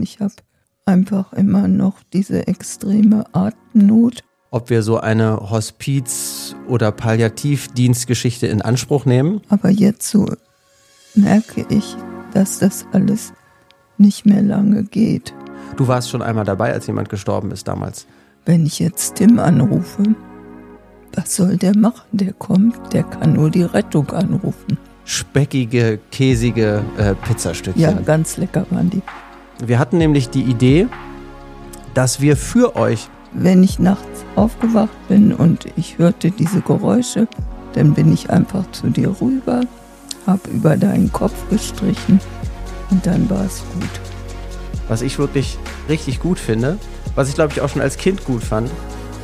Ich habe einfach immer noch diese extreme Atemnot. Ob wir so eine Hospiz- oder Palliativdienstgeschichte in Anspruch nehmen? Aber jetzt so merke ich, dass das alles nicht mehr lange geht. Du warst schon einmal dabei, als jemand gestorben ist damals. Wenn ich jetzt Tim anrufe, was soll der machen? Der kommt, der kann nur die Rettung anrufen. Speckige, käsige äh, Pizzastückchen. Ja, ganz lecker waren die. Wir hatten nämlich die Idee, dass wir für euch. Wenn ich nachts aufgewacht bin und ich hörte diese Geräusche, dann bin ich einfach zu dir rüber, habe über deinen Kopf gestrichen und dann war es gut. Was ich wirklich richtig gut finde, was ich glaube ich auch schon als Kind gut fand,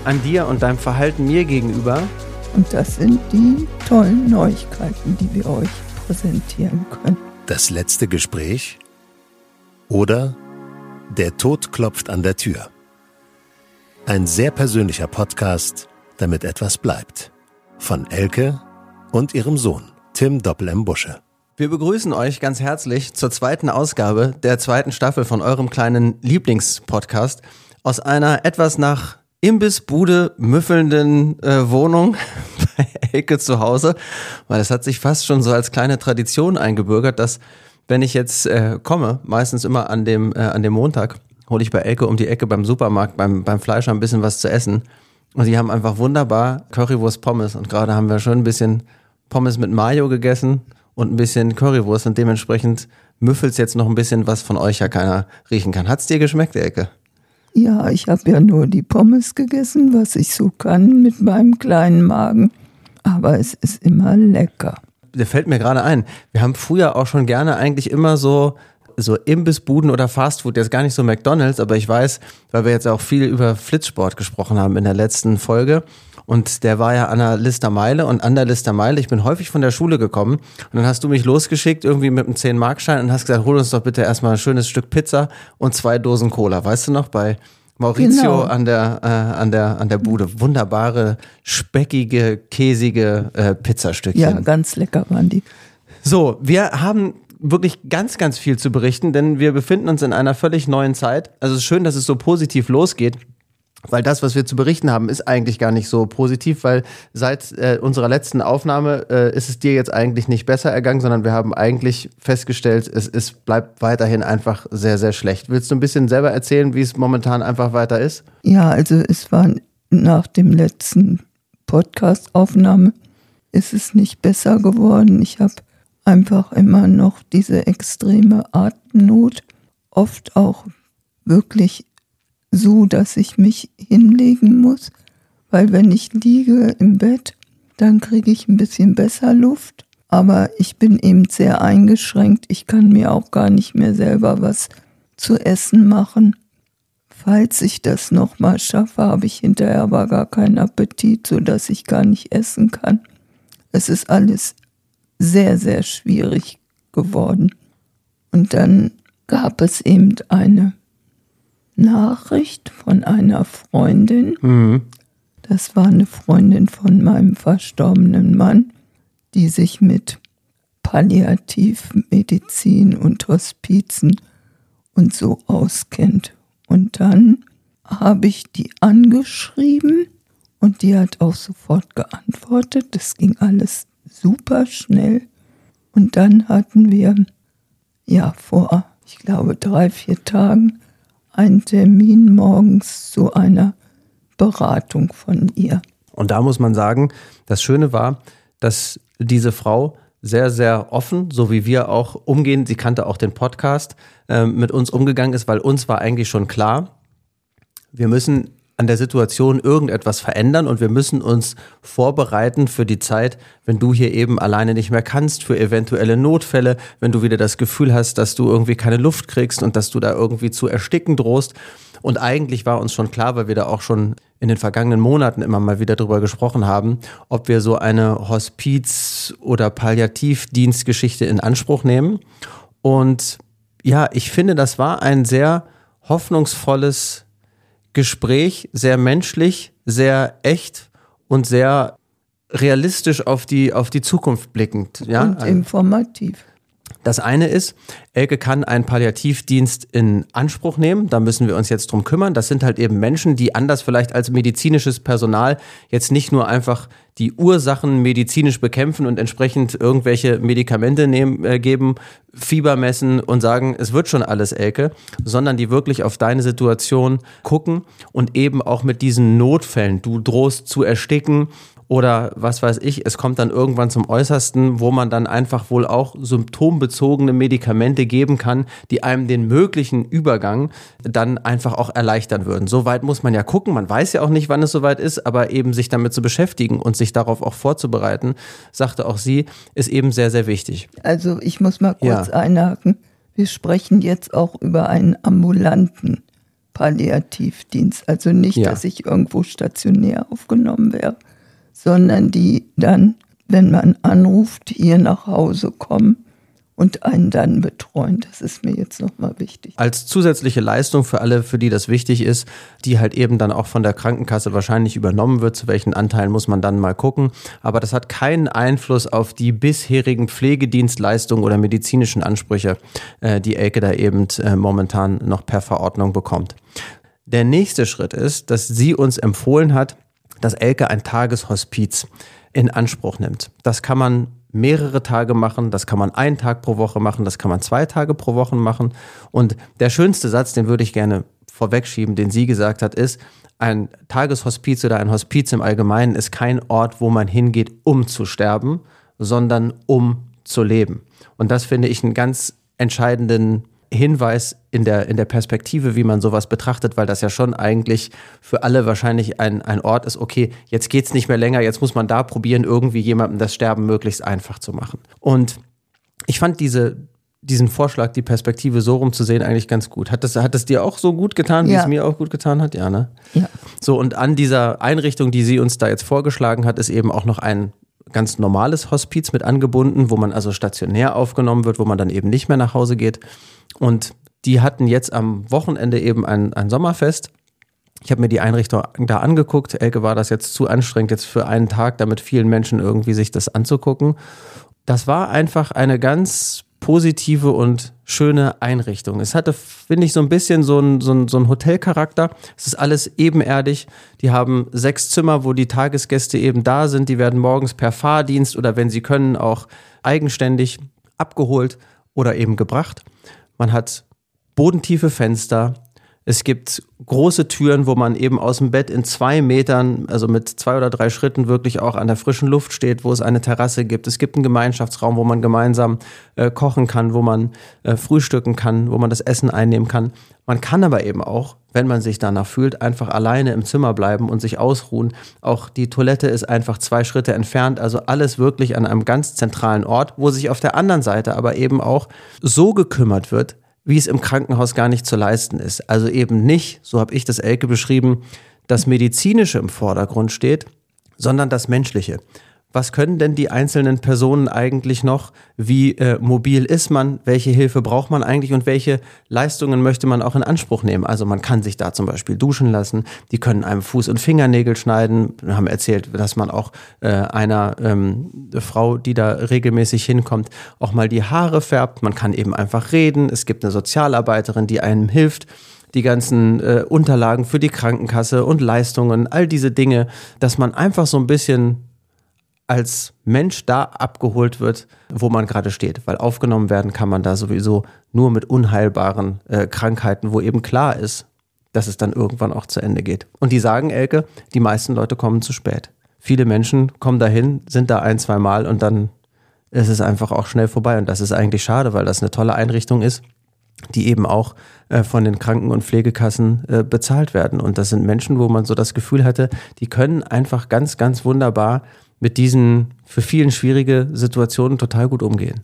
an dir und deinem Verhalten mir gegenüber. Und das sind die tollen Neuigkeiten, die wir euch präsentieren können. Das letzte Gespräch oder Der Tod klopft an der Tür. Ein sehr persönlicher Podcast, damit etwas bleibt. Von Elke und ihrem Sohn, Tim Doppel M. Busche. Wir begrüßen euch ganz herzlich zur zweiten Ausgabe der zweiten Staffel von eurem kleinen Lieblingspodcast aus einer etwas nach Imbissbude müffelnden äh, Wohnung bei Elke zu Hause, weil es hat sich fast schon so als kleine Tradition eingebürgert, dass wenn ich jetzt äh, komme, meistens immer an dem, äh, an dem Montag, hole ich bei Elke um die Ecke beim Supermarkt, beim, beim Fleischer ein bisschen was zu essen. Und die haben einfach wunderbar Currywurst Pommes. Und gerade haben wir schon ein bisschen Pommes mit Mayo gegessen und ein bisschen Currywurst. Und dementsprechend müffelt jetzt noch ein bisschen, was von euch ja keiner riechen kann. Hat's dir geschmeckt, Elke? Ja, ich habe ja nur die Pommes gegessen, was ich so kann mit meinem kleinen Magen. Aber es ist immer lecker. Der fällt mir gerade ein. Wir haben früher auch schon gerne eigentlich immer so so Imbissbuden oder Fastfood, jetzt gar nicht so McDonalds, aber ich weiß, weil wir jetzt auch viel über Flitzsport gesprochen haben in der letzten Folge. Und der war ja an der Listermeile und an der Listermeile, ich bin häufig von der Schule gekommen und dann hast du mich losgeschickt irgendwie mit einem 10-Markschein und hast gesagt, hol uns doch bitte erstmal ein schönes Stück Pizza und zwei Dosen Cola. Weißt du noch, bei Maurizio genau. an, der, äh, an, der, an der Bude. Wunderbare, speckige, käsige äh, Pizzastückchen. Ja, ganz lecker waren die. So, wir haben wirklich ganz, ganz viel zu berichten, denn wir befinden uns in einer völlig neuen Zeit. Also es ist schön, dass es so positiv losgeht. Weil das, was wir zu berichten haben, ist eigentlich gar nicht so positiv, weil seit äh, unserer letzten Aufnahme äh, ist es dir jetzt eigentlich nicht besser ergangen, sondern wir haben eigentlich festgestellt, es, es bleibt weiterhin einfach sehr, sehr schlecht. Willst du ein bisschen selber erzählen, wie es momentan einfach weiter ist? Ja, also es war nach dem letzten Podcast-Aufnahme ist es nicht besser geworden. Ich habe einfach immer noch diese extreme Atemnot, oft auch wirklich so, dass ich mich hinlegen muss, weil wenn ich liege im Bett, dann kriege ich ein bisschen besser Luft, aber ich bin eben sehr eingeschränkt. Ich kann mir auch gar nicht mehr selber was zu essen machen. Falls ich das nochmal schaffe, habe ich hinterher aber gar keinen Appetit, sodass ich gar nicht essen kann. Es ist alles sehr, sehr schwierig geworden. Und dann gab es eben eine Nachricht von einer Freundin. Mhm. Das war eine Freundin von meinem verstorbenen Mann, die sich mit Palliativmedizin und Hospizen und so auskennt. Und dann habe ich die angeschrieben und die hat auch sofort geantwortet. Das ging alles super schnell. Und dann hatten wir, ja, vor, ich glaube, drei, vier Tagen einen Termin morgens zu einer Beratung von ihr. Und da muss man sagen, das Schöne war, dass diese Frau sehr, sehr offen, so wie wir auch umgehen, sie kannte auch den Podcast, äh, mit uns umgegangen ist, weil uns war eigentlich schon klar, wir müssen an der Situation irgendetwas verändern und wir müssen uns vorbereiten für die Zeit, wenn du hier eben alleine nicht mehr kannst, für eventuelle Notfälle, wenn du wieder das Gefühl hast, dass du irgendwie keine Luft kriegst und dass du da irgendwie zu ersticken drohst. Und eigentlich war uns schon klar, weil wir da auch schon in den vergangenen Monaten immer mal wieder drüber gesprochen haben, ob wir so eine Hospiz- oder Palliativdienstgeschichte in Anspruch nehmen. Und ja, ich finde, das war ein sehr hoffnungsvolles Gespräch, sehr menschlich, sehr echt und sehr realistisch auf die, auf die Zukunft blickend. Ja? Und informativ. Das eine ist, Elke kann einen Palliativdienst in Anspruch nehmen. Da müssen wir uns jetzt drum kümmern. Das sind halt eben Menschen, die anders vielleicht als medizinisches Personal jetzt nicht nur einfach die Ursachen medizinisch bekämpfen und entsprechend irgendwelche Medikamente nehmen, äh, geben, Fieber messen und sagen, es wird schon alles, Elke, sondern die wirklich auf deine Situation gucken und eben auch mit diesen Notfällen, du drohst zu ersticken oder was weiß ich, es kommt dann irgendwann zum Äußersten, wo man dann einfach wohl auch symptombezogene Medikamente geben kann, die einem den möglichen Übergang dann einfach auch erleichtern würden. So weit muss man ja gucken, man weiß ja auch nicht, wann es soweit ist, aber eben sich damit zu beschäftigen und sich darauf auch vorzubereiten, sagte auch sie, ist eben sehr, sehr wichtig. Also ich muss mal kurz ja. einhaken. Wir sprechen jetzt auch über einen ambulanten Palliativdienst. Also nicht, ja. dass ich irgendwo stationär aufgenommen wäre, sondern die dann, wenn man anruft, hier nach Hause kommen und einen dann betreuen. Das ist mir jetzt nochmal wichtig. Als zusätzliche Leistung für alle, für die das wichtig ist, die halt eben dann auch von der Krankenkasse wahrscheinlich übernommen wird. Zu welchen Anteilen muss man dann mal gucken. Aber das hat keinen Einfluss auf die bisherigen Pflegedienstleistungen oder medizinischen Ansprüche, äh, die Elke da eben äh, momentan noch per Verordnung bekommt. Der nächste Schritt ist, dass sie uns empfohlen hat, dass Elke ein Tageshospiz in Anspruch nimmt. Das kann man mehrere Tage machen, das kann man einen Tag pro Woche machen, das kann man zwei Tage pro Woche machen. Und der schönste Satz, den würde ich gerne vorwegschieben, den sie gesagt hat, ist, ein Tageshospiz oder ein Hospiz im Allgemeinen ist kein Ort, wo man hingeht, um zu sterben, sondern um zu leben. Und das finde ich einen ganz entscheidenden Hinweis in der, in der Perspektive, wie man sowas betrachtet, weil das ja schon eigentlich für alle wahrscheinlich ein, ein Ort ist, okay, jetzt geht es nicht mehr länger, jetzt muss man da probieren, irgendwie jemandem das Sterben möglichst einfach zu machen. Und ich fand diese, diesen Vorschlag, die Perspektive so rumzusehen, eigentlich ganz gut. Hat das, hat das dir auch so gut getan, wie ja. es mir auch gut getan hat? Ja, ne? Ja. So, und an dieser Einrichtung, die sie uns da jetzt vorgeschlagen hat, ist eben auch noch ein ganz normales Hospiz mit angebunden, wo man also stationär aufgenommen wird, wo man dann eben nicht mehr nach Hause geht. Und die hatten jetzt am Wochenende eben ein, ein Sommerfest. Ich habe mir die Einrichtung da angeguckt. Elke war das jetzt zu anstrengend, jetzt für einen Tag, damit vielen Menschen irgendwie sich das anzugucken. Das war einfach eine ganz positive und schöne Einrichtung. Es hatte, finde ich, so ein bisschen so ein, so so ein Hotelcharakter. Es ist alles ebenerdig. Die haben sechs Zimmer, wo die Tagesgäste eben da sind. Die werden morgens per Fahrdienst oder wenn sie können auch eigenständig abgeholt oder eben gebracht. Man hat bodentiefe Fenster. Es gibt große Türen, wo man eben aus dem Bett in zwei Metern, also mit zwei oder drei Schritten wirklich auch an der frischen Luft steht, wo es eine Terrasse gibt. Es gibt einen Gemeinschaftsraum, wo man gemeinsam äh, kochen kann, wo man äh, frühstücken kann, wo man das Essen einnehmen kann. Man kann aber eben auch, wenn man sich danach fühlt, einfach alleine im Zimmer bleiben und sich ausruhen. Auch die Toilette ist einfach zwei Schritte entfernt. Also alles wirklich an einem ganz zentralen Ort, wo sich auf der anderen Seite aber eben auch so gekümmert wird, wie es im Krankenhaus gar nicht zu leisten ist. Also eben nicht, so habe ich das Elke beschrieben, das Medizinische im Vordergrund steht, sondern das Menschliche was können denn die einzelnen Personen eigentlich noch? Wie äh, mobil ist man? Welche Hilfe braucht man eigentlich? Und welche Leistungen möchte man auch in Anspruch nehmen? Also man kann sich da zum Beispiel duschen lassen. Die können einem Fuß- und Fingernägel schneiden. Wir haben erzählt, dass man auch äh, einer ähm, Frau, die da regelmäßig hinkommt, auch mal die Haare färbt. Man kann eben einfach reden. Es gibt eine Sozialarbeiterin, die einem hilft die ganzen äh, Unterlagen für die Krankenkasse und Leistungen, all diese Dinge, dass man einfach so ein bisschen als Mensch da abgeholt wird, wo man gerade steht. Weil aufgenommen werden kann man da sowieso nur mit unheilbaren äh, Krankheiten, wo eben klar ist, dass es dann irgendwann auch zu Ende geht. Und die sagen, Elke, die meisten Leute kommen zu spät. Viele Menschen kommen dahin, sind da ein, zwei Mal und dann ist es einfach auch schnell vorbei. Und das ist eigentlich schade, weil das eine tolle Einrichtung ist, die eben auch äh, von den Kranken- und Pflegekassen äh, bezahlt werden. Und das sind Menschen, wo man so das Gefühl hatte, die können einfach ganz, ganz wunderbar mit diesen für vielen schwierige Situationen total gut umgehen.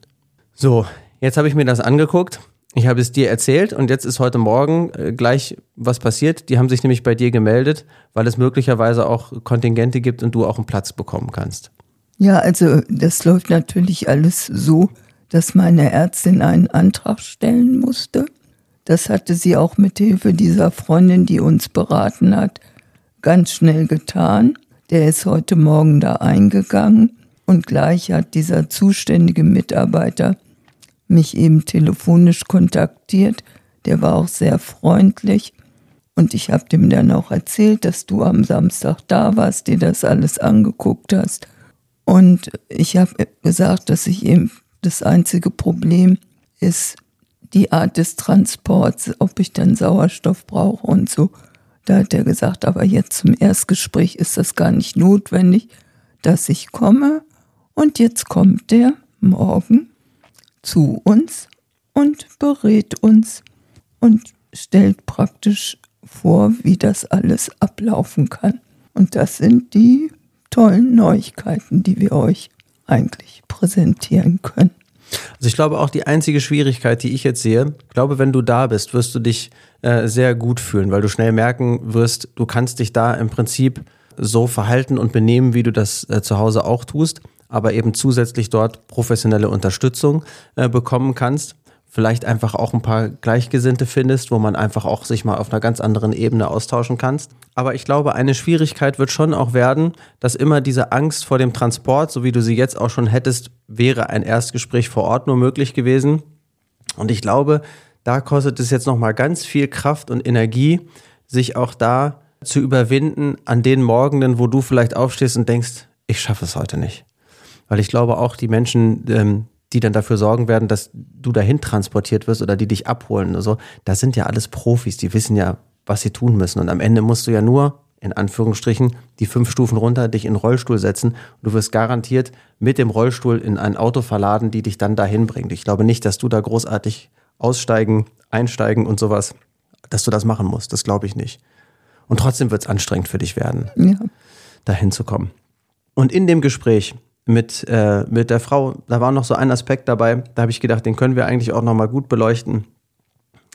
So, jetzt habe ich mir das angeguckt. Ich habe es dir erzählt und jetzt ist heute Morgen äh, gleich was passiert. Die haben sich nämlich bei dir gemeldet, weil es möglicherweise auch Kontingente gibt und du auch einen Platz bekommen kannst. Ja, also das läuft natürlich alles so, dass meine Ärztin einen Antrag stellen musste. Das hatte sie auch mit Hilfe dieser Freundin, die uns beraten hat, ganz schnell getan. Der ist heute Morgen da eingegangen und gleich hat dieser zuständige Mitarbeiter mich eben telefonisch kontaktiert. Der war auch sehr freundlich. Und ich habe dem dann auch erzählt, dass du am Samstag da warst, dir das alles angeguckt hast. Und ich habe gesagt, dass ich eben das einzige Problem ist die Art des Transports, ob ich dann Sauerstoff brauche und so. Da hat er gesagt, aber jetzt zum Erstgespräch ist das gar nicht notwendig, dass ich komme. Und jetzt kommt der morgen zu uns und berät uns und stellt praktisch vor, wie das alles ablaufen kann. Und das sind die tollen Neuigkeiten, die wir euch eigentlich präsentieren können. Also ich glaube auch die einzige Schwierigkeit, die ich jetzt sehe, ich glaube, wenn du da bist, wirst du dich äh, sehr gut fühlen, weil du schnell merken wirst, du kannst dich da im Prinzip so verhalten und benehmen, wie du das äh, zu Hause auch tust, aber eben zusätzlich dort professionelle Unterstützung äh, bekommen kannst vielleicht einfach auch ein paar Gleichgesinnte findest, wo man einfach auch sich mal auf einer ganz anderen Ebene austauschen kannst. Aber ich glaube, eine Schwierigkeit wird schon auch werden, dass immer diese Angst vor dem Transport, so wie du sie jetzt auch schon hättest, wäre ein Erstgespräch vor Ort nur möglich gewesen. Und ich glaube, da kostet es jetzt nochmal ganz viel Kraft und Energie, sich auch da zu überwinden an den Morgenden, wo du vielleicht aufstehst und denkst, ich schaffe es heute nicht. Weil ich glaube auch die Menschen, ähm, die dann dafür sorgen werden, dass du dahin transportiert wirst oder die dich abholen. Also, das sind ja alles Profis, die wissen ja, was sie tun müssen. Und am Ende musst du ja nur, in Anführungsstrichen, die fünf Stufen runter, dich in den Rollstuhl setzen. Und du wirst garantiert mit dem Rollstuhl in ein Auto verladen, die dich dann dahin bringt. Ich glaube nicht, dass du da großartig aussteigen, einsteigen und sowas, dass du das machen musst. Das glaube ich nicht. Und trotzdem wird es anstrengend für dich werden, ja. dahin zu kommen. Und in dem Gespräch mit, äh, mit der Frau, da war noch so ein Aspekt dabei, da habe ich gedacht, den können wir eigentlich auch nochmal gut beleuchten,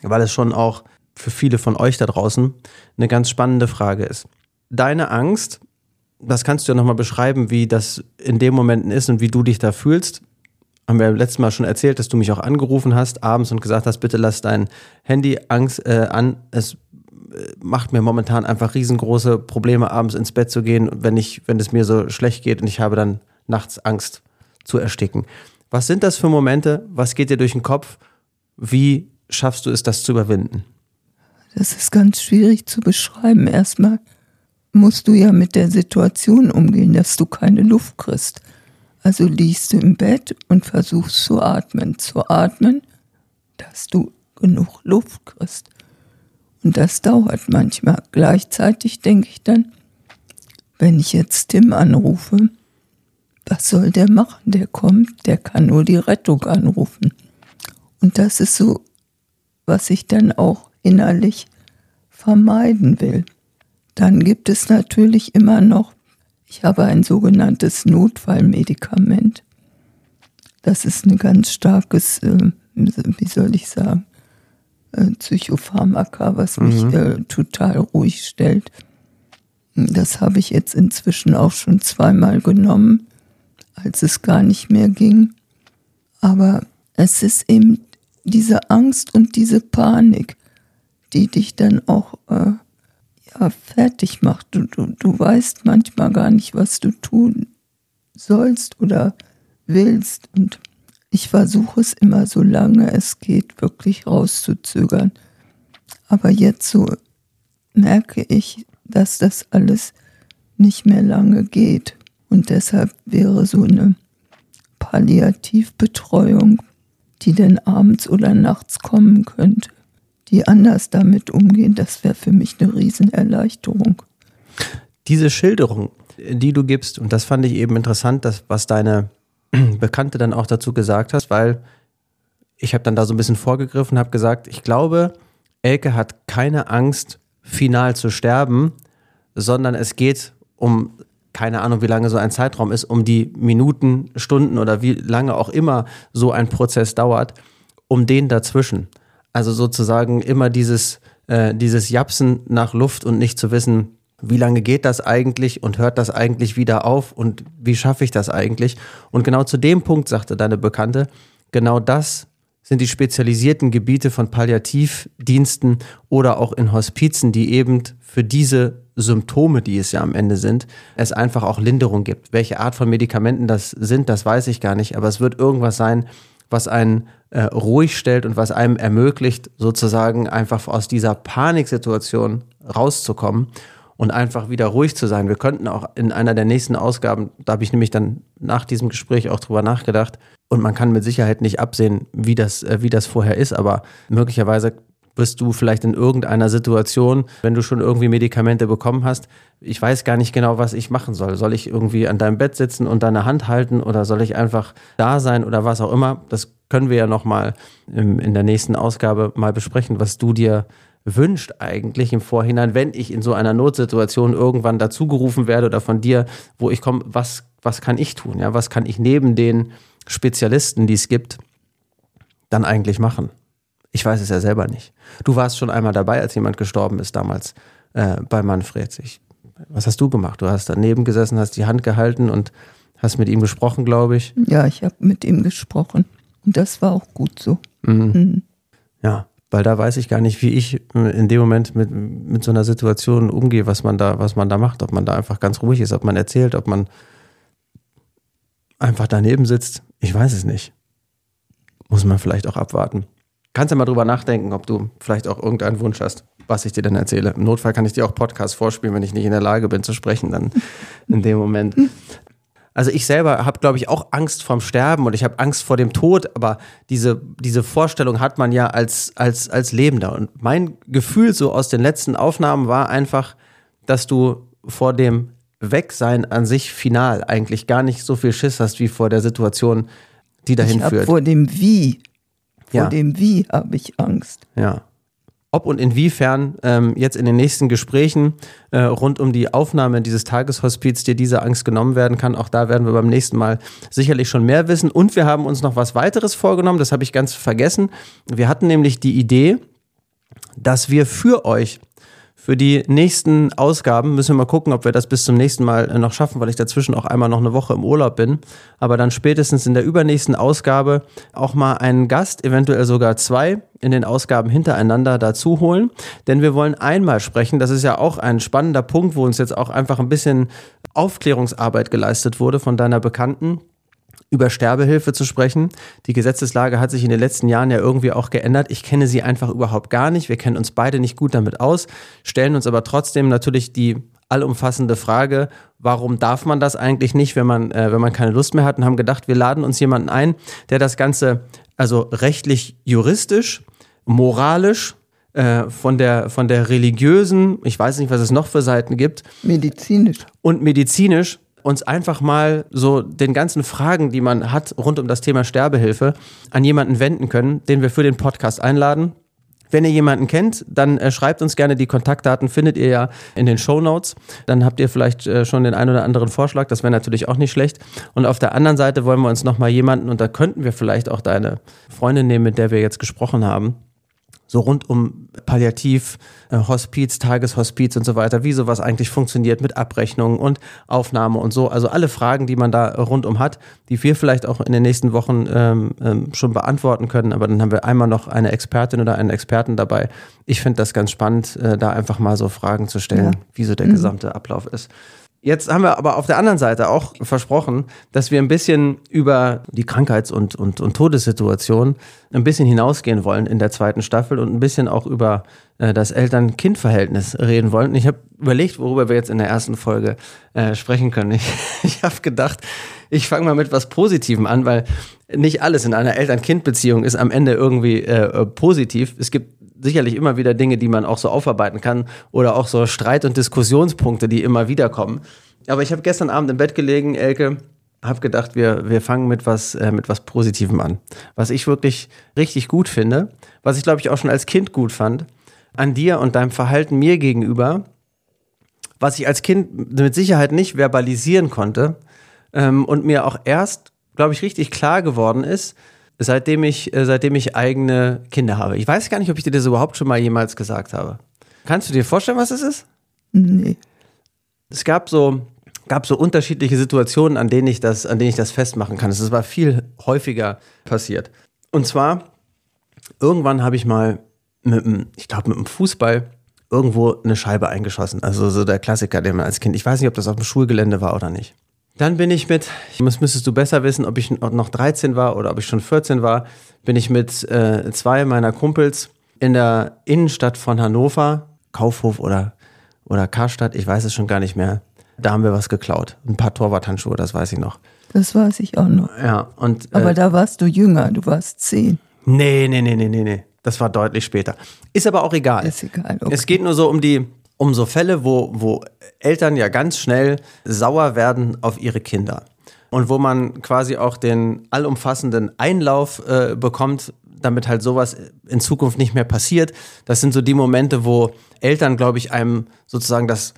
weil es schon auch für viele von euch da draußen eine ganz spannende Frage ist. Deine Angst, das kannst du ja nochmal beschreiben, wie das in den Momenten ist und wie du dich da fühlst. Haben wir letztes Mal schon erzählt, dass du mich auch angerufen hast abends und gesagt hast, bitte lass dein Handy Angst äh, an. Es äh, macht mir momentan einfach riesengroße Probleme, abends ins Bett zu gehen, wenn ich, wenn es mir so schlecht geht und ich habe dann nachts Angst zu ersticken. Was sind das für Momente? Was geht dir durch den Kopf? Wie schaffst du es, das zu überwinden? Das ist ganz schwierig zu beschreiben. Erstmal musst du ja mit der Situation umgehen, dass du keine Luft kriegst. Also liegst du im Bett und versuchst zu atmen. Zu atmen, dass du genug Luft kriegst. Und das dauert manchmal. Gleichzeitig denke ich dann, wenn ich jetzt Tim anrufe, was soll der machen? Der kommt, der kann nur die Rettung anrufen. Und das ist so, was ich dann auch innerlich vermeiden will. Dann gibt es natürlich immer noch, ich habe ein sogenanntes Notfallmedikament. Das ist ein ganz starkes, äh, wie soll ich sagen, äh, Psychopharmaka, was mich mhm. äh, total ruhig stellt. Das habe ich jetzt inzwischen auch schon zweimal genommen als es gar nicht mehr ging. Aber es ist eben diese Angst und diese Panik, die dich dann auch äh, ja, fertig macht. Du, du, du weißt manchmal gar nicht, was du tun sollst oder willst. Und ich versuche es immer, solange es geht, wirklich rauszuzögern. Aber jetzt so merke ich, dass das alles nicht mehr lange geht. Und deshalb wäre so eine Palliativbetreuung, die denn abends oder nachts kommen könnte, die anders damit umgehen, das wäre für mich eine Riesenerleichterung. Diese Schilderung, die du gibst, und das fand ich eben interessant, das, was deine Bekannte dann auch dazu gesagt hast, weil ich habe dann da so ein bisschen vorgegriffen, habe gesagt, ich glaube, Elke hat keine Angst, final zu sterben, sondern es geht um keine Ahnung, wie lange so ein Zeitraum ist, um die Minuten, Stunden oder wie lange auch immer so ein Prozess dauert, um den dazwischen. Also sozusagen immer dieses, äh, dieses Japsen nach Luft und nicht zu wissen, wie lange geht das eigentlich und hört das eigentlich wieder auf und wie schaffe ich das eigentlich? Und genau zu dem Punkt sagte deine Bekannte, genau das sind die spezialisierten Gebiete von Palliativdiensten oder auch in Hospizen, die eben für diese Symptome, die es ja am Ende sind, es einfach auch Linderung gibt. Welche Art von Medikamenten das sind, das weiß ich gar nicht, aber es wird irgendwas sein, was einen äh, ruhig stellt und was einem ermöglicht, sozusagen einfach aus dieser Paniksituation rauszukommen und einfach wieder ruhig zu sein. Wir könnten auch in einer der nächsten Ausgaben, da habe ich nämlich dann nach diesem Gespräch auch drüber nachgedacht, und man kann mit Sicherheit nicht absehen, wie das, äh, wie das vorher ist, aber möglicherweise wirst du vielleicht in irgendeiner Situation, wenn du schon irgendwie Medikamente bekommen hast, ich weiß gar nicht genau, was ich machen soll. Soll ich irgendwie an deinem Bett sitzen und deine Hand halten oder soll ich einfach da sein oder was auch immer? Das können wir ja nochmal in der nächsten Ausgabe mal besprechen, was du dir wünscht eigentlich im Vorhinein, wenn ich in so einer Notsituation irgendwann dazugerufen werde oder von dir, wo ich komme, was, was kann ich tun? Ja, was kann ich neben den Spezialisten, die es gibt, dann eigentlich machen? Ich weiß es ja selber nicht. Du warst schon einmal dabei, als jemand gestorben ist damals äh, bei Manfred. Ich, was hast du gemacht? Du hast daneben gesessen, hast die Hand gehalten und hast mit ihm gesprochen, glaube ich. Ja, ich habe mit ihm gesprochen. Und das war auch gut so. Mhm. Mhm. Ja, weil da weiß ich gar nicht, wie ich in dem Moment mit, mit so einer Situation umgehe, was man da, was man da macht, ob man da einfach ganz ruhig ist, ob man erzählt, ob man einfach daneben sitzt. Ich weiß es nicht. Muss man vielleicht auch abwarten. Kannst ja mal drüber nachdenken, ob du vielleicht auch irgendeinen Wunsch hast, was ich dir dann erzähle. Im Notfall kann ich dir auch Podcast vorspielen, wenn ich nicht in der Lage bin zu sprechen, dann in dem Moment. Also ich selber habe, glaube ich, auch Angst vorm Sterben und ich habe Angst vor dem Tod, aber diese, diese Vorstellung hat man ja als, als, als Lebender. Und mein Gefühl so aus den letzten Aufnahmen war einfach, dass du vor dem Wegsein an sich final eigentlich gar nicht so viel Schiss hast wie vor der Situation, die dahin ich führt. Vor dem Wie. Vor Ja. dem Wie habe ich Angst. Ja. Ob und inwiefern ähm, jetzt in den nächsten Gesprächen äh, rund um die Aufnahme dieses Tageshospiz dir diese Angst genommen werden kann, auch da werden wir beim nächsten Mal sicherlich schon mehr wissen. Und wir haben uns noch was weiteres vorgenommen, das habe ich ganz vergessen. Wir hatten nämlich die Idee, dass wir für euch für die nächsten Ausgaben müssen wir mal gucken, ob wir das bis zum nächsten Mal äh, noch schaffen, weil ich dazwischen auch einmal noch eine Woche im Urlaub bin. Aber dann spätestens in der übernächsten Ausgabe auch mal einen Gast, eventuell sogar zwei, in den Ausgaben hintereinander dazu holen. Denn wir wollen einmal sprechen, das ist ja auch ein spannender Punkt, wo uns jetzt auch einfach ein bisschen Aufklärungsarbeit geleistet wurde von deiner Bekannten über Sterbehilfe zu sprechen. Die Gesetzeslage hat sich in den letzten Jahren ja irgendwie auch geändert. Ich kenne sie einfach überhaupt gar nicht. Wir kennen uns beide nicht gut damit aus, stellen uns aber trotzdem natürlich die allumfassende Frage, warum darf man das eigentlich nicht, wenn man, äh, wenn man keine Lust mehr hat und haben gedacht, wir laden uns jemanden ein, der das Ganze also rechtlich, juristisch, moralisch, äh, von der, von der religiösen, ich weiß nicht, was es noch für Seiten gibt, Medizinisch. und medizinisch uns einfach mal so den ganzen Fragen, die man hat rund um das Thema Sterbehilfe, an jemanden wenden können, den wir für den Podcast einladen. Wenn ihr jemanden kennt, dann äh, schreibt uns gerne die Kontaktdaten, findet ihr ja in den Show Notes. Dann habt ihr vielleicht äh, schon den einen oder anderen Vorschlag, das wäre natürlich auch nicht schlecht. Und auf der anderen Seite wollen wir uns nochmal jemanden, und da könnten wir vielleicht auch deine Freundin nehmen, mit der wir jetzt gesprochen haben, so rund um Palliativ, äh, Hospiz, Tageshospiz und so weiter, wie sowas eigentlich funktioniert mit Abrechnung und Aufnahme und so. Also alle Fragen, die man da rundum hat, die wir vielleicht auch in den nächsten Wochen ähm, ähm, schon beantworten können. Aber dann haben wir einmal noch eine Expertin oder einen Experten dabei. Ich finde das ganz spannend, äh, da einfach mal so Fragen zu stellen, Ja. wie so der gesamte Ablauf ist. Jetzt haben wir aber auf der anderen Seite auch versprochen, dass wir ein bisschen über die Krankheits- und, und, und Todessituation ein bisschen hinausgehen wollen in der zweiten Staffel und ein bisschen auch über äh, das Eltern-Kind-Verhältnis reden wollen. Und ich habe überlegt, worüber wir jetzt in der ersten Folge äh, sprechen können. Ich, ich habe gedacht, ich fange mal mit was Positivem an, weil nicht alles in einer Eltern-Kind-Beziehung ist am Ende irgendwie äh, positiv. Es gibt sicherlich immer wieder Dinge, die man auch so aufarbeiten kann oder auch so Streit- und Diskussionspunkte, die immer wieder kommen. Aber ich habe gestern Abend im Bett gelegen, Elke, habe gedacht, wir, wir fangen mit was, äh, mit was Positivem an. Was ich wirklich richtig gut finde, was ich glaube ich auch schon als Kind gut fand, an dir und deinem Verhalten mir gegenüber, was ich als Kind mit Sicherheit nicht verbalisieren konnte ähm, und mir auch erst, glaube ich, richtig klar geworden ist, seitdem ich, äh, seitdem ich eigene Kinder habe. Ich weiß gar nicht, ob ich dir das überhaupt schon mal jemals gesagt habe. Kannst du dir vorstellen, was es ist? Nee. Es gab so, gab so unterschiedliche Situationen, an denen ich das, an denen ich das festmachen kann. Es war viel häufiger passiert. Und zwar, irgendwann habe ich mal mit einem, ich glaube, mit einem Fußball irgendwo eine Scheibe eingeschossen. Also so der Klassiker, den man als Kind, ich weiß nicht, ob das auf dem Schulgelände war oder nicht. Dann bin ich mit, das müsstest du besser wissen, ob ich noch 13 war oder ob ich schon 14 war, bin ich mit äh, zwei meiner Kumpels in der Innenstadt von Hannover, Kaufhof oder, oder Karstadt, ich weiß es schon gar nicht mehr. Da haben wir was geklaut. Ein paar Torwarthandschuhe, das weiß ich noch. Das weiß ich auch noch. Ja, und. Aber äh, da warst du jünger, du warst zehn. Nee, nee, nee, nee, nee, nee. Das war deutlich später. Ist aber auch egal. Ist egal. Okay. Es geht nur so um die, um so Fälle, wo, wo Eltern ja ganz schnell sauer werden auf ihre Kinder. Und wo man quasi auch den allumfassenden Einlauf äh, bekommt, damit halt sowas in Zukunft nicht mehr passiert. Das sind so die Momente, wo Eltern, glaube ich, einem sozusagen das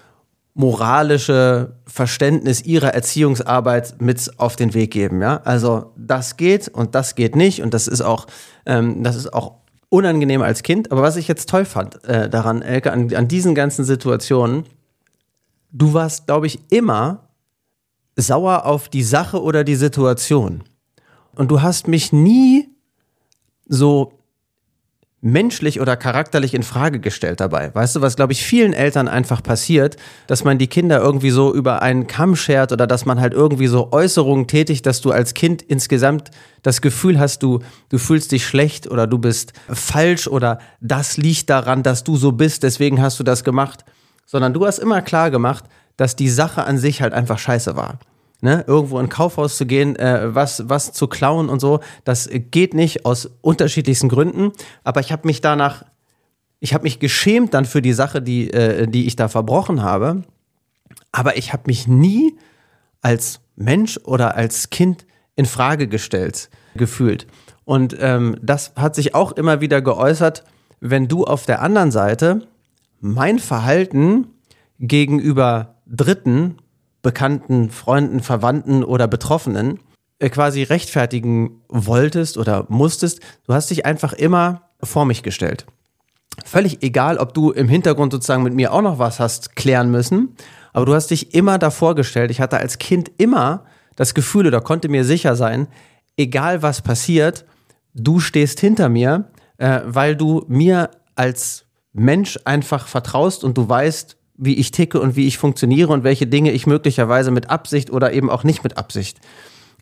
moralische Verständnis ihrer Erziehungsarbeit mit auf den Weg geben. Ja, also das geht und das geht nicht und das ist auch, ähm, das ist auch unangenehm als Kind. Aber was ich jetzt toll fand äh, daran, Elke, an, an diesen ganzen Situationen, du warst, glaube ich, immer sauer auf die Sache oder die Situation. Und du hast mich nie so menschlich oder charakterlich in Frage gestellt dabei. Weißt du, was glaube ich vielen Eltern einfach passiert, dass man die Kinder irgendwie so über einen Kamm schert oder dass man halt irgendwie so Äußerungen tätigt, dass du als Kind insgesamt das Gefühl hast, du du fühlst dich schlecht oder du bist falsch oder das liegt daran, dass du so bist, deswegen hast du das gemacht, sondern du hast immer klar gemacht, dass die Sache an sich halt einfach scheiße war ne, irgendwo in ein Kaufhaus zu gehen, äh, was, was zu klauen und so. Das geht nicht aus unterschiedlichsten Gründen. Aber ich habe mich danach, ich habe mich geschämt dann für die Sache, die, äh, die ich da verbrochen habe. Aber ich habe mich nie als Mensch oder als Kind in Frage gestellt gefühlt. Und ähm, das hat sich auch immer wieder geäußert, wenn du auf der anderen Seite mein Verhalten gegenüber Dritten Bekannten, Freunden, Verwandten oder Betroffenen äh, quasi rechtfertigen wolltest oder musstest. Du hast dich einfach immer vor mich gestellt. Völlig egal, ob du im Hintergrund sozusagen mit mir auch noch was hast klären müssen, aber du hast dich immer davor gestellt. Ich hatte als Kind immer das Gefühl oder konnte mir sicher sein, egal was passiert, du stehst hinter mir, äh, weil du mir als Mensch einfach vertraust und du weißt, wie ich ticke und wie ich funktioniere und welche Dinge ich möglicherweise mit Absicht oder eben auch nicht mit Absicht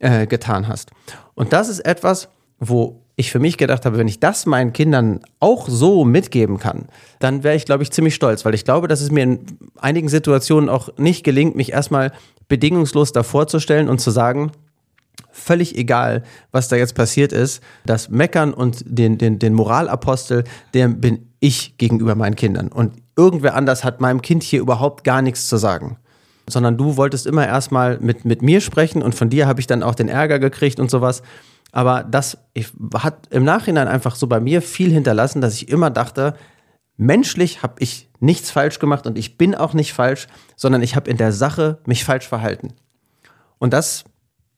äh, getan hast. Und das ist etwas, wo ich für mich gedacht habe, wenn ich das meinen Kindern auch so mitgeben kann, dann wäre ich, glaube ich, ziemlich stolz, weil ich glaube, dass es mir in einigen Situationen auch nicht gelingt, mich erstmal bedingungslos davor zu stellen und zu sagen, völlig egal, was da jetzt passiert ist, das Meckern und den, den, den Moralapostel, der bin ich gegenüber meinen Kindern. Und irgendwer anders hat meinem Kind hier überhaupt gar nichts zu sagen. Sondern du wolltest immer erstmal mit, mit mir sprechen und von dir habe ich dann auch den Ärger gekriegt und sowas. Aber das ich, hat im Nachhinein einfach so bei mir viel hinterlassen, dass ich immer dachte, menschlich habe ich nichts falsch gemacht und ich bin auch nicht falsch, sondern ich habe in der Sache mich falsch verhalten. Und das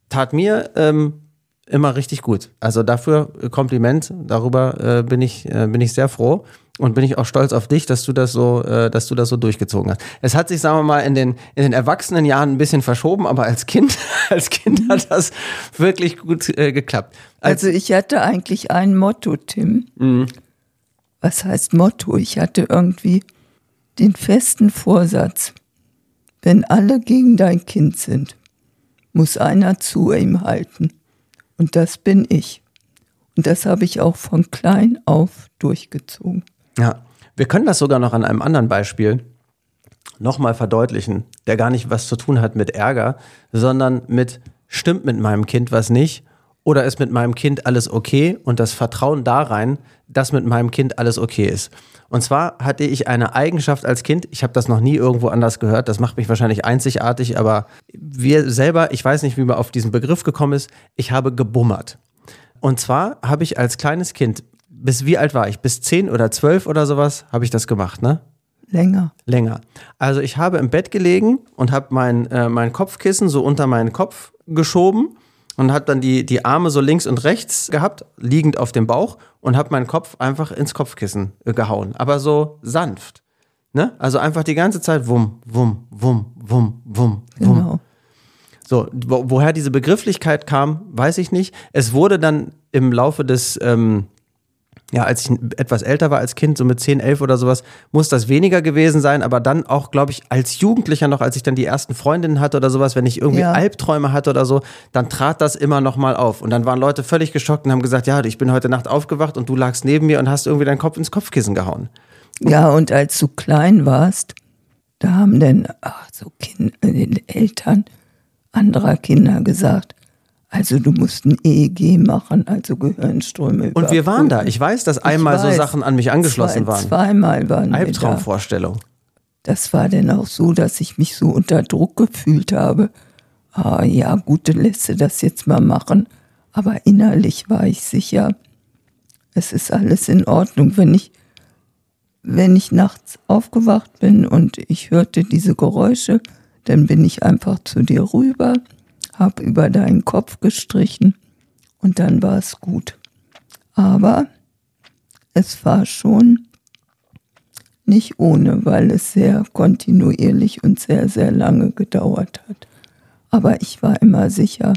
tat mir ähm, immer richtig gut. Also dafür Kompliment, darüber äh, bin ich äh, bin ich sehr froh und bin ich auch stolz auf dich, dass du das so, äh, dass du das so durchgezogen hast. Es hat sich, sagen wir mal, in den in den erwachsenen Jahren ein bisschen verschoben, aber als Kind, als Kind hat das wirklich gut äh, geklappt. Als, Also ich hatte eigentlich ein Motto, Tim. Mhm. Was heißt Motto? Ich hatte irgendwie den festen Vorsatz, wenn alle gegen dein Kind sind, muss einer zu ihm halten. Und das bin ich. Und das habe ich auch von klein auf durchgezogen. Ja, wir können das sogar noch an einem anderen Beispiel nochmal verdeutlichen, der gar nicht was zu tun hat mit Ärger, sondern mit stimmt mit meinem Kind was nicht oder ist mit meinem Kind alles okay und das Vertrauen da rein, dass mit meinem Kind alles okay ist. Und zwar hatte ich eine Eigenschaft als Kind, ich habe das noch nie irgendwo anders gehört, das macht mich wahrscheinlich einzigartig, aber wir selber, ich weiß nicht, wie man auf diesen Begriff gekommen ist, ich habe gebummert. Und zwar habe ich als kleines Kind, bis wie alt war ich? Bis zehn oder zwölf oder sowas, habe ich das gemacht, ne? Länger. länger. Also ich habe im Bett gelegen und habe mein, äh, mein Kopfkissen so unter meinen Kopf geschoben und habe dann die, die Arme so links und rechts gehabt, liegend auf dem Bauch und habe meinen Kopf einfach ins Kopfkissen äh, gehauen. Aber so sanft. Ne? Also einfach die ganze Zeit wum, wum, wum, wum, wum, wum. Genau. So, wo, woher diese Begrifflichkeit kam, weiß ich nicht. Es wurde dann im Laufe des, ähm, ja, als ich etwas älter war als Kind, so mit 10, 11 oder sowas, muss das weniger gewesen sein, aber dann auch, glaube ich, als Jugendlicher noch, als ich dann die ersten Freundinnen hatte oder sowas, wenn ich irgendwie Ja. Albträume hatte oder so, dann trat das immer noch mal auf. Und dann waren Leute völlig geschockt und haben gesagt, ja, ich bin heute Nacht aufgewacht und du lagst neben mir und hast irgendwie deinen Kopf ins Kopfkissen gehauen. Ja, und als du klein warst, da haben dann ach, so kind, äh, Eltern anderer Kinder gesagt, also du musst ein EEG machen, also Gehirnströme. Und wir waren da. Ich weiß, dass einmal so weiß. Sachen an mich angeschlossen Zwei, waren. Zweimal waren wir da. Albtraumvorstellung. Das war dann auch so, dass ich mich so unter Druck gefühlt habe. Ah ja, gut, dann lässt du das jetzt mal machen. Aber innerlich war ich sicher, es ist alles in Ordnung. Wenn ich, wenn ich nachts aufgewacht bin und ich hörte diese Geräusche, dann bin ich einfach zu dir rüber, hab über deinen Kopf gestrichen und dann war es gut. Aber es war schon nicht ohne, weil es sehr kontinuierlich und sehr, sehr lange gedauert hat. Aber ich war immer sicher,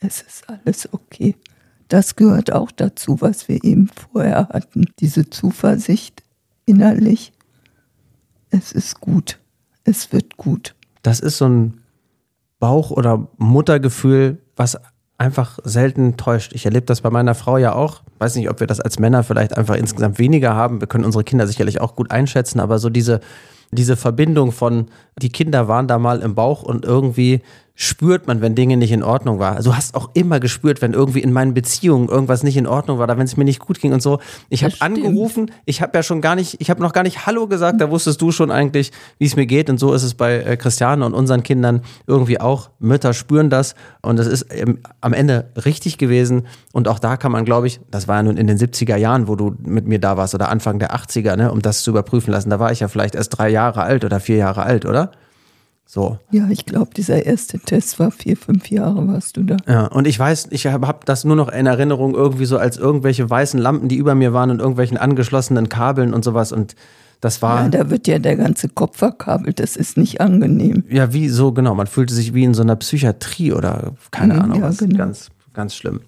es ist alles okay. Das gehört auch dazu, was wir eben vorher hatten. Diese Zuversicht innerlich. Es ist gut. Es wird gut. Das ist so ein Bauch- oder Muttergefühl, was einfach selten täuscht. Ich erlebe das bei meiner Frau ja auch. Weiß nicht, ob wir das als Männer vielleicht einfach insgesamt weniger haben. Wir können unsere Kinder sicherlich auch gut einschätzen, aber so diese, diese Verbindung von, die Kinder waren da mal im Bauch und irgendwie spürt man, wenn Dinge nicht in Ordnung waren. Also du hast auch immer gespürt, wenn irgendwie in meinen Beziehungen irgendwas nicht in Ordnung war, oder wenn es mir nicht gut ging und so. Ich habe Das angerufen, ich habe ja schon gar nicht, ich habe noch gar nicht Hallo gesagt, da wusstest du schon eigentlich, wie es mir geht. Und so ist es bei äh, Christiane und unseren Kindern irgendwie auch. Mütter spüren das und es ist ähm, am Ende richtig gewesen. Und auch da kann man, glaube ich, das war ja nun in den 70er Jahren, wo du mit mir da warst oder Anfang der 80er, ne, um das zu überprüfen lassen. Da war ich ja vielleicht erst drei Jahre alt oder vier Jahre alt, oder? So. Ja, ich glaube, dieser erste Test war vier, fünf Jahre warst du da. Ja, und ich weiß, ich habe hab das nur noch in Erinnerung irgendwie so als irgendwelche weißen Lampen, die über mir waren und irgendwelchen angeschlossenen Kabeln und sowas. Und das war Ja, da wird ja der ganze Kopf verkabelt. Das ist nicht angenehm. ja wie so genau. Man fühlte sich wie in so einer Psychiatrie oder keine Ja, Ahnung was. genau. Ganz, ganz schlimm.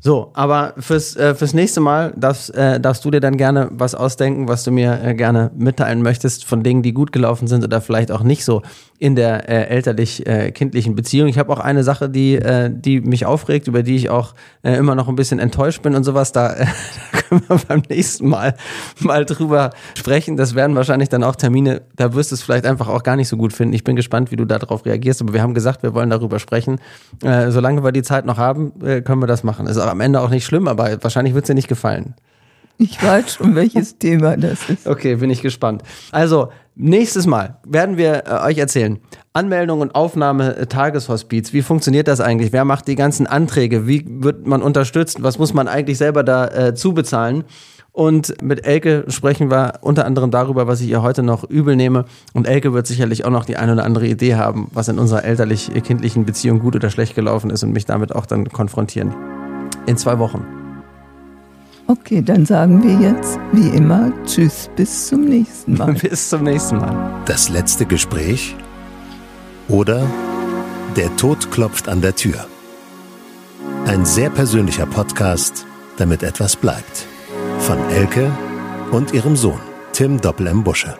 So, aber fürs, äh, fürs nächste Mal darfst, äh, darfst du dir dann gerne was ausdenken, was du mir äh, gerne mitteilen möchtest von Dingen, die gut gelaufen sind oder vielleicht auch nicht so in der äh, elterlich-kindlichen Beziehung. Ich habe auch eine Sache, die, äh, die mich aufregt, über die ich auch äh, immer noch ein bisschen enttäuscht bin und sowas. Da, äh, da können wir beim nächsten Mal mal drüber sprechen. Das werden wahrscheinlich dann auch Termine, da wirst du es vielleicht einfach auch gar nicht so gut finden. Ich bin gespannt, wie du darauf reagierst, aber wir haben gesagt, wir wollen darüber sprechen. Äh, solange wir die Zeit noch haben, äh, können wir das machen. Ist am Ende auch nicht schlimm, aber wahrscheinlich wird es dir nicht gefallen. Ich weiß schon, welches Thema das ist. Okay, bin ich gespannt. Also, nächstes Mal werden wir äh, euch erzählen. Anmeldung und Aufnahme äh, Tageshospiz. Wie funktioniert das eigentlich? Wer macht die ganzen Anträge? Wie wird man unterstützt? Was muss man eigentlich selber da äh, zubezahlen? Und mit Elke sprechen wir unter anderem darüber, was ich ihr heute noch übel nehme. Und Elke wird sicherlich auch noch die eine oder andere Idee haben, was in unserer elterlich-kindlichen Beziehung gut oder schlecht gelaufen ist und mich damit auch dann konfrontieren. In zwei Wochen. Okay, dann sagen wir jetzt, wie immer, Tschüss, bis zum nächsten Mal. Bis zum nächsten Mal. Das letzte Gespräch oder Der Tod klopft an der Tür. Ein sehr persönlicher Podcast, damit etwas bleibt. Von Elke und ihrem Sohn, Tim Doppel-M. Busche.